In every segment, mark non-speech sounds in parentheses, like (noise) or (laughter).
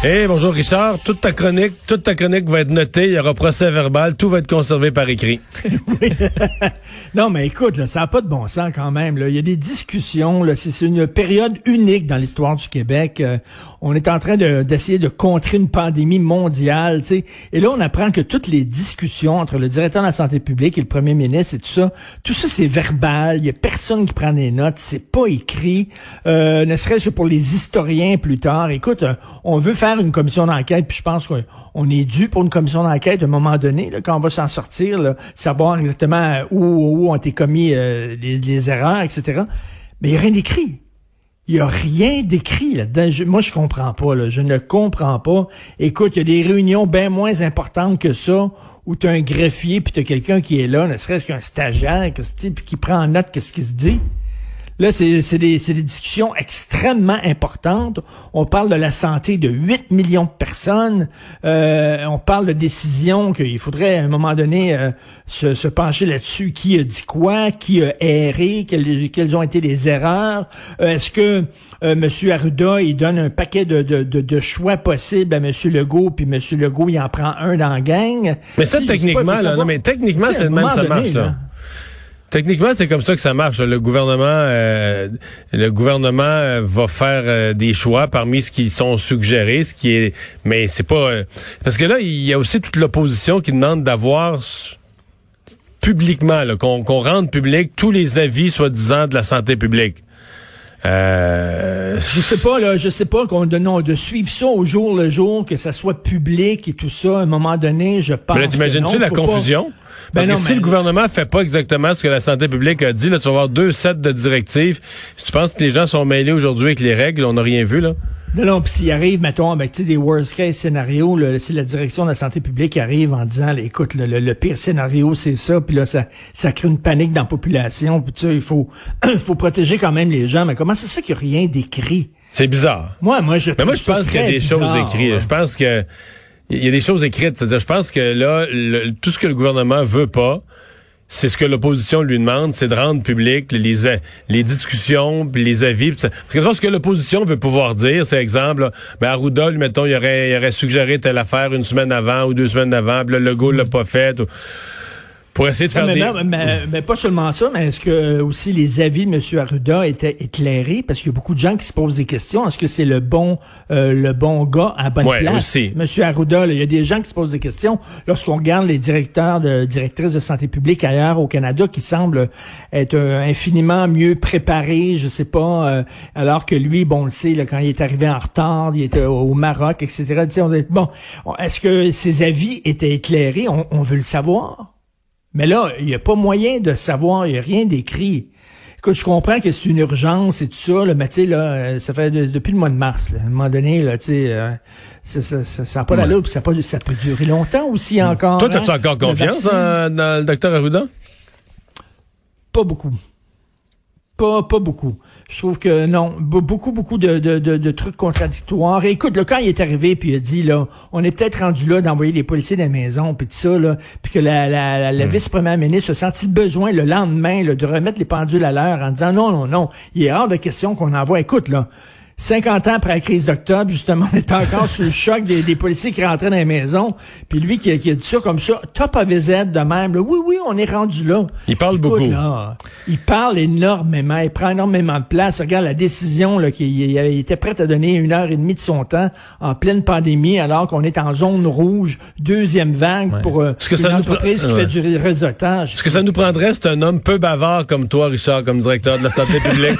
Hey, bonjour Richard. Toute ta chronique, toute ta chronique va être notée. Il y aura procès verbal. Tout va être conservé par écrit. (laughs) (laughs) Non, mais écoute, là, ça n'a pas de bon sens quand même. Là. Il y a des discussions. C'est, une période unique dans l'histoire du Québec. Euh, on est en train de, d'essayer de contrer une pandémie mondiale. tu sais. Et là, on apprend que toutes les discussions entre le directeur de la santé publique et le premier ministre et tout ça, tout ça, c'est verbal. Il y a personne qui prend des notes. C'est pas écrit. Euh, ne serait-ce que pour les historiens plus tard. Écoute, euh, on veut faire une commission d'enquête, puis je pense qu'on on est dû pour une commission d'enquête à un moment donné, là, quand on va s'en sortir, là, savoir exactement où, où ont été commis euh, les, erreurs, etc. Mais il n'y a rien d'écrit. Il n'y a rien d'écrit là-dedans. Moi, je comprends pas. Là. Je ne comprends pas. Écoute, il y a des réunions bien moins importantes que ça où tu as un greffier puis tu as quelqu'un qui est là, ne serait-ce qu'un stagiaire, puis qui prend en note qu'est-ce qui se dit. Là, c'est c'est des, c'est des discussions extrêmement importantes. On parle de la santé de 8 millions de personnes. Euh, on parle de décisions qu'il faudrait à un moment donné euh, se, se pencher là-dessus. Qui a dit quoi? Qui a erré? Quelles, quelles ont été les erreurs? Euh, Est-ce que euh, M. Arruda, il donne un paquet de, de, de, de choix possibles à M. Legault, puis M. Legault, il en prend un dans la gang? Mais ça, pas, techniquement, là, non, mais techniquement, c'est de même ça marche, là. Techniquement, c'est comme ça que ça marche. Le gouvernement, euh, le gouvernement euh, va faire euh, des choix parmi ce qui sont suggérés, ce qui est, mais c'est pas euh, parce que là, il y a aussi toute l'opposition qui demande d'avoir publiquement, là, qu'on rende public tous les avis soi-disant de la santé publique. Euh, Je sais pas, là, je sais pas qu'on de, non, de suivre ça au jour le jour, que ça soit public et tout ça, à un moment donné, je pense. mais là, t'imagines-tu la pas- Ben Parce non, que si mais- le gouvernement fait pas exactement ce que la santé publique a dit, là, tu vas avoir deux sets de directives. Si tu penses que les gens sont mêlés aujourd'hui avec les règles, on n'a rien vu, là. Non, non, puis s'il arrive, mettons, avec tu sais, des worst case scénarios, là, si la direction de la santé publique arrive en disant, là, écoute, le, le- le pire scénario, c'est ça, puis là, ça, ça crée une panique dans la population, puis tu sais, il faut, (clears throat) faut protéger quand même les gens, mais comment ça se fait qu'il n'y a rien d'écrit? C'est bizarre. Moi, moi, je Mais moi, je pense qu'il y a des choses écrites. Je pense que il y a des choses écrites. C'est-à-dire, je pense que là, tout ce que le gouvernement veut pas, c'est ce que l'opposition lui demande, c'est de rendre public les, les discussions, les avis. Parce que ce que l'opposition veut pouvoir dire, c'est exemple, ben Arruda, lui, mettons, il aurait, il aurait suggéré telle affaire une semaine avant ou deux semaines avant, puis là, le Legault l'a pas fait. Pour essayer de faire mais, des... non, mais- mais pas seulement ça, mais est-ce que euh, aussi les avis de M. Arruda étaient éclairés? Parce qu'il y a beaucoup de gens qui se posent des questions. Est-ce que c'est le bon euh, le bon gars à bonne Ouais, place? aussi. M. Arruda, il y a des gens qui se posent des questions lorsqu'on regarde les directeurs de directrices de santé publique ailleurs au Canada qui semblent être euh, infiniment mieux préparés, je sais pas, euh, alors que lui, bon, on le sait, là, quand il est arrivé en retard, il était au, au Maroc, etc. On dit, bon, on- est-ce que ses avis étaient éclairés? On, on veut le savoir. Mais là, il n'y a pas moyen de savoir, il n'y a rien d'écrit. Écoute, je comprends que c'est une urgence et tout ça, là, mais tu sais, là, euh, ça fait de- depuis le mois de mars. là. à un moment donné, là, tu sais, euh, ça n'a ça, ça, ça pas d'allure, puis ça, pas- ça peut durer longtemps aussi encore. Toi, hein, as-tu encore le confiance en- dans le docteur Arruda? Pas beaucoup. Pas, pas beaucoup. Je trouve que non, Be- beaucoup, beaucoup de, de, de, de trucs contradictoires. Et écoute, là, quand il est arrivé, puis il a dit, là, on est peut-être rendu là d'envoyer les policiers dans la maison, puis tout ça, là, puis que la, la, la, la vice-première ministre a senti le besoin le lendemain là, de remettre les pendules à l'heure en disant, non, non, non, il est hors de question qu'on envoie. Écoute, là, 50 ans après la crise d'octobre, justement, on est encore sous le choc des, des policiers qui rentraient dans les maisons. Puis lui qui, qui a dit ça comme ça, top of his head de même. là, oui, oui, on est rendu là. Il parle Écoute, beaucoup. là, il parle énormément, il prend énormément de place. Regarde la décision là, qu'il il était prêt à donner une heure et demie de son temps en pleine pandémie, alors qu'on est en zone rouge, deuxième vague pour euh, que une ça entreprise qui ouais. fait du réseautage. Ce que ça nous prendrait, c'est un homme peu bavard comme toi, Richard, comme directeur de la santé publique?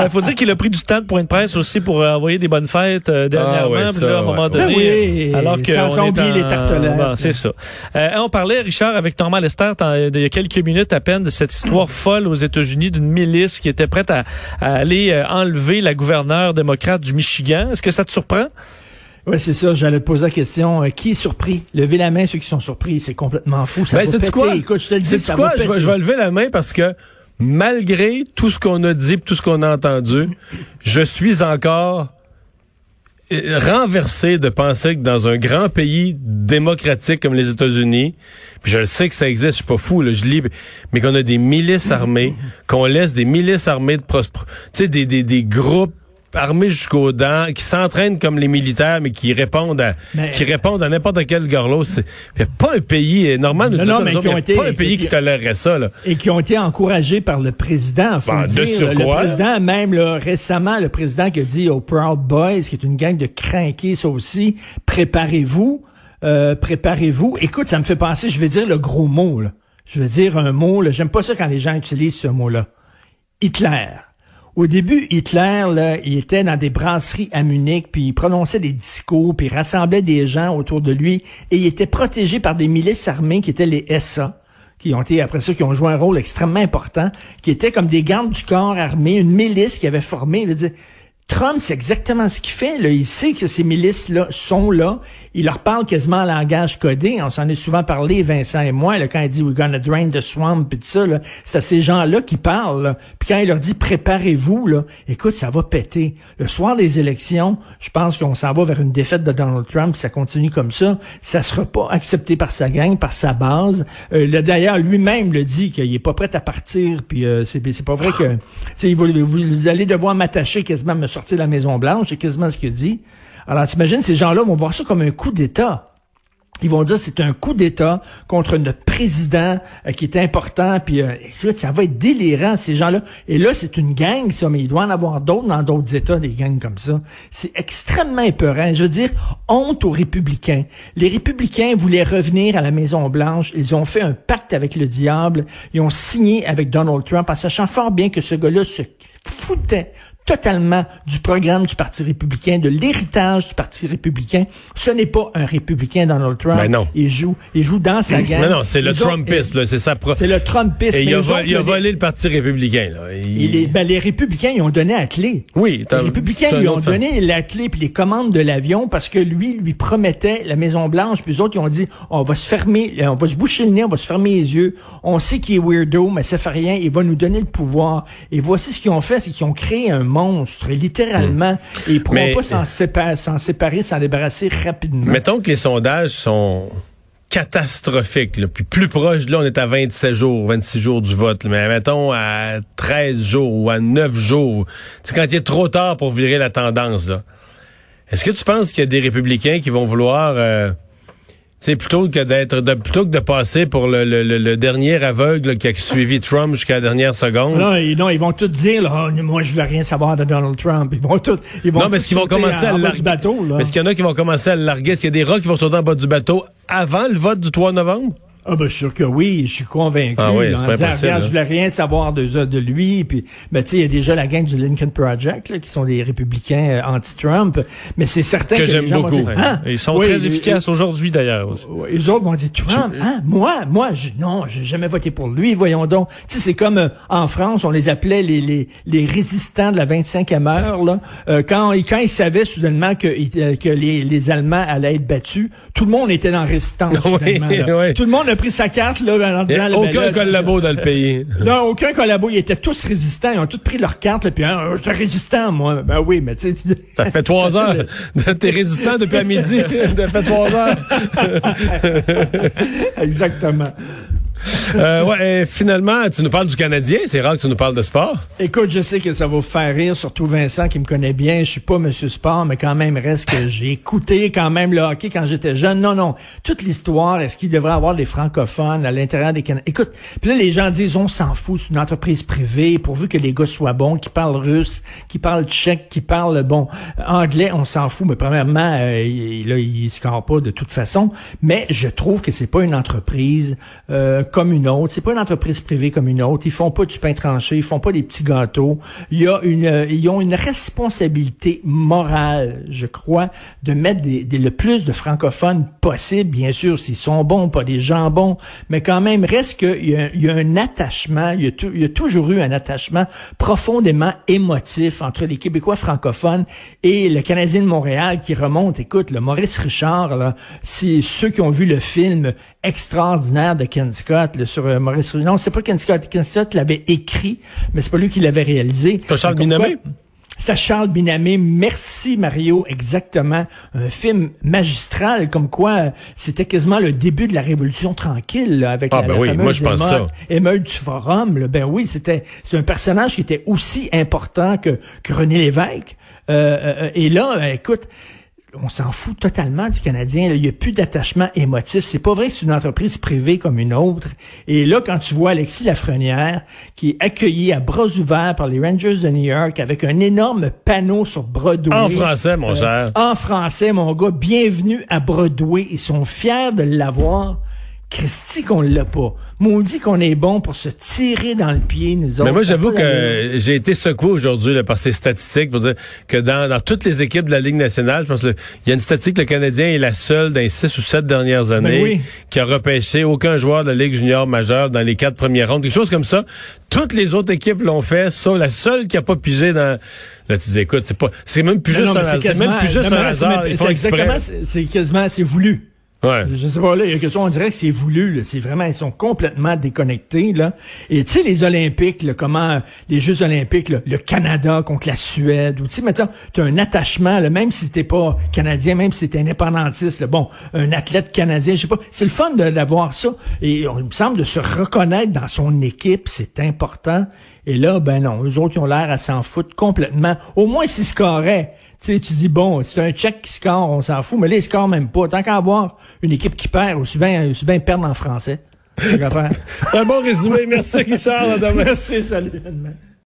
Il (laughs) (laughs) faut dire qu'il a pris du temps de point de presse aussi pour euh, envoyer des bonnes fêtes euh, dernièrement. ouais, puis ça, là, à un moment ouais. donné, Ben oui, alors que on est en- les tartelettes. Bon, c'est ça. Euh, on parlait, Richard, avec Normand Lester, il y a quelques minutes à peine, de cette histoire folle aux États-Unis d'une milice qui était prête à, à aller euh, enlever la gouverneure démocrate du Michigan. Est-ce que ça te surprend? Oui, c'est ça. J'allais te poser la question. euh, qui est surpris? Levez la main ceux qui sont surpris. C'est complètement fou. Ça Ben, va sais-tu péter. quoi? Écoute, je te le dis, Sais-tu ça quoi? va Je vais, péter. je vais lever la main parce que malgré tout ce qu'on a dit, tout ce qu'on a entendu, je suis encore euh, renversé de penser que dans un grand pays démocratique comme les États-Unis, puis je le sais que ça existe, je suis pas fou, là, je lis, mais qu'on a des milices armées, qu'on laisse des milices armées de tu sais, des, des, des groupes armés jusqu'aux dents, qui s'entraînent comme les militaires, mais qui répondent à, Mais- qui répondent à n'importe quel gorlot. C'est pas un pays, normal, nous Non, dit non, ça, mais nous autres, y a été- pas un pays qui qui- tolérerait ça, là. et qui ont été encouragés par le président. Faut Bon, le de surcroît. Le président, même là, récemment, le président qui a dit aux Proud Boys, qui est une gang de crinqués, ça aussi, préparez-vous, euh, préparez-vous. Écoute, ça me fait penser, je vais dire le gros mot, là. Je vais dire un mot, là. J'aime pas ça quand les gens utilisent ce mot-là. Hitler. Au début, Hitler, là, il était dans des brasseries à Munich, puis il prononçait des discours, puis il rassemblait des gens autour de lui, et il était protégé par des milices armées qui étaient les SA, qui ont été, après ça, qui ont joué un rôle extrêmement important, qui étaient comme des gardes du corps armés, une milice qui avait formé. Il veut dire, Trump, c'est exactement ce qu'il fait. Il sait que ces milices-là sont là. Il leur parle quasiment en langage codé. On s'en est souvent parlé, Vincent et moi, là, quand il dit We're gonna drain the swamp et tout ça. C'est à ces gens-là qui parlent. Puis quand il leur dit préparez-vous, là, écoute, ça va péter. Le soir des élections, je pense qu'on s'en va vers une défaite de Donald Trump. Si ça continue comme ça, ça sera pas accepté par sa gang, par sa base. Euh, D'ailleurs, lui-même le dit qu'il est pas prêt à partir. Puis euh, c'est pas vrai que vous allez devoir m'attacher quasiment me sortir de la Maison Blanche. C'est quasiment ce qu'il dit. Alors t'imagines, ces gens-là vont voir ça comme un coup d'État. Ils vont dire c'est un coup d'État contre notre président euh, qui est important. Puis euh, ça va être délirant ces gens-là. Et là, c'est une gang, ça, mais il doit en avoir d'autres dans d'autres États, des gangs comme ça. C'est extrêmement épeurant. Je veux dire, honte aux républicains. Les républicains voulaient revenir à la Maison Blanche. Ils ont fait un pacte avec le diable. Ils ont signé avec Donald Trump en sachant fort bien que ce gars-là se foutait totalement du programme du Parti républicain, de l'héritage du Parti républicain. Ce n'est pas un républicain, Donald Trump. Ben non. Il joue, il joue dans sa gang. Mais non, c'est le Trumpiste, là, c'est sa pro... C'est le Trumpiste. Et il a, autres, il volé le Parti républicain, là. Il- ben, les républicains, ils ont donné la clé. Oui, Les républicains lui ont fait. donné la clé puis les commandes de l'avion parce que lui lui promettait la Maison Blanche puis les autres ils ont dit on va se fermer euh, on va se boucher le nez on va se fermer les yeux on sait qu'il est weirdo mais ça fait rien il va nous donner le pouvoir et voici ce qu'ils ont fait c'est qu'ils ont créé un monstre littéralement et ils pourront Mais- pas s'en séparer s'en séparer s'en débarrasser rapidement Mettons que les sondages sont catastrophiques, là. Puis plus proche, là, on est à 27 jours, 26 jours du vote. là. Mais mettons à 13 jours ou à 9 jours. C'est quand il est trop tard pour virer la tendance, là. Est-ce que tu penses qu'il y a des républicains qui vont vouloir... euh, sais, plutôt que d'être de, plutôt que de passer pour le, le- le- le dernier aveugle qui a suivi Trump jusqu'à la dernière seconde. non, ils, non, ils vont tous dire, là, Ah, moi, je veux rien savoir de Donald Trump. Ils vont tous, ils vont Non, mais est-ce qu'ils vont commencer en- à bas larguer? du bateau, là. Est-ce qu'il y en a qui vont commencer à le larguer? Est-ce qu'il y a des rats qui vont sauter en bas du bateau avant le vote du 3 novembre? Ah ben je suis sûr que oui, je suis convaincu. Ah oui, c'est en pas disant, impossible, regarde, là. je voulais rien savoir de, de lui. Puis, ben tu sais, il y a déjà la gang du Lincoln Project là, qui sont des républicains euh, anti-Trump. Mais c'est certain Que que, j'aime beaucoup. dire. Ah, Et Ils sont oui, très efficaces aujourd'hui, d'ailleurs. aussi. Les autres vont dire Trump, hein? Moi, moi, je, non, j'ai jamais voté pour lui. Voyons donc. Tu sais, c'est comme euh, en France, on les appelait les les, les résistants de la 25e heure. Là, Euh, quand quand ils savaient soudainement que euh, que les, les Allemands allaient être battus, tout le monde était dans résistance. (laughs) Oui, oui. Tout le monde a pris sa carte là en disant ben aucun là, collabo dans le pays. (laughs) non, aucun collabo. Ils étaient tous résistants. Ils ont tous pris leur carte. Là, puis, hein, je suis résistant, moi. Ben oui, mais tu sais... Ça fait trois (laughs) heures. (laughs) T'es résistant depuis à midi. Ça fait trois heures. Exactement. Euh, ouais, finalement, tu nous parles du Canadien. C'est rare que tu nous parles de sport. Écoute, je sais que ça va vous faire rire, surtout Vincent qui me connaît bien. Je suis pas Monsieur Sport, mais quand même reste que j'ai écouté quand même le hockey quand j'étais jeune. Non, non. Toute l'histoire, est-ce qu'il devrait avoir des francophones à l'intérieur des Canadiens? Écoute, puis là, les gens disent, on s'en fout, c'est une entreprise privée, pourvu que les gars soient bons, qui parlent russe, qui parlent tchèque, qui parlent, bon, anglais, on s'en fout. Mais premièrement, euh, il, là, il pas de toute façon. Mais je trouve que c'est pas une entreprise euh, comme une autre. C'est pas une entreprise privée comme une autre. Ils font pas du pain tranché. Ils font pas des petits gâteaux. Il y a une, euh, ils ont une responsabilité morale, je crois, de mettre des, le plus de francophones possible. Bien sûr, s'ils sont bons, pas des jambons, mais quand même, reste qu'il y, a, y a un attachement. Il y a, il y a toujours eu un attachement profondément émotif entre les Québécois francophones et le Canadien de Montréal qui remonte. Écoute, le Maurice Richard, là, c'est ceux qui ont vu le film extraordinaire de Ken Scott sur euh, Maurice. Non, c'est pas Ken Scott. Ken Scott l'avait écrit, mais c'est pas lui qui l'avait réalisé. C'est Charles Binamé? C'était Charles Binamé. Merci Mario, exactement. Un film magistral, comme quoi c'était quasiment le début de la Révolution tranquille avec ah, la, ben oui, moi je pense ça. émeute du Forum. Là. Ben oui, c'était c'est un personnage qui était aussi important que, que René Lévesque. Euh, euh, euh et là, écoute, on s'en fout totalement du Canadien. Il n'y a plus d'attachement émotif. C'est pas vrai que c'est une entreprise privée comme une autre. Et là, quand tu vois Alexis Lafrenière, qui est accueilli à bras ouverts par les Rangers de New York avec un énorme panneau sur Broadway. En français, mon euh, cher. En français, mon gars. Bienvenue à Broadway. Ils sont fiers de l'avoir. Christy qu'on l'a pas. Maudit qu'on est bon pour se tirer dans le pied, nous autres. Mais moi, j'avoue que j'ai été secoué aujourd'hui par ces statistiques pour dire que dans, toutes les équipes de la Ligue nationale, je pense qu'il y a une statistique, le Canadien est la seule dans les six ou sept dernières ben années qui a repêché aucun joueur de la Ligue junior majeure dans les quatre premières rondes. Quelque chose comme ça. Toutes les autres équipes l'ont fait, sauf la seule qui a pas pigé dans... Là, tu dis, écoute, c'est pas, c'est même plus juste un, c'est même plus juste un hasard. exactement, c'est quasiment, c'est voulu. Je sais pas, là, il y a quelque chose, on dirait que c'est voulu, c'est vraiment, ils sont complètement déconnectés, là. Et tu sais, les Olympiques, là, comment, les Jeux Olympiques, le Canada contre la Suède, ou tu sais, maintenant, tu as un attachement, là, même si t'es pas Canadien, même si t'es indépendantiste, bon, un athlète canadien, je sais pas, c'est le fun d'avoir ça. Et on, il me semble de se reconnaître dans son équipe, c'est important. Et là, ben non, eux autres, ils ont l'air à s'en foutre complètement. Au moins, s'ils scoraient. Tu sais, tu dis, bon, c'est un check qui score, on s'en fout, mais là, ils scorent même pas. Tant qu'à avoir une équipe qui perd, aussi bien, aussi bien perdre en français. (laughs) un bon résumé. Merci, Richard. (laughs) Merci, salut.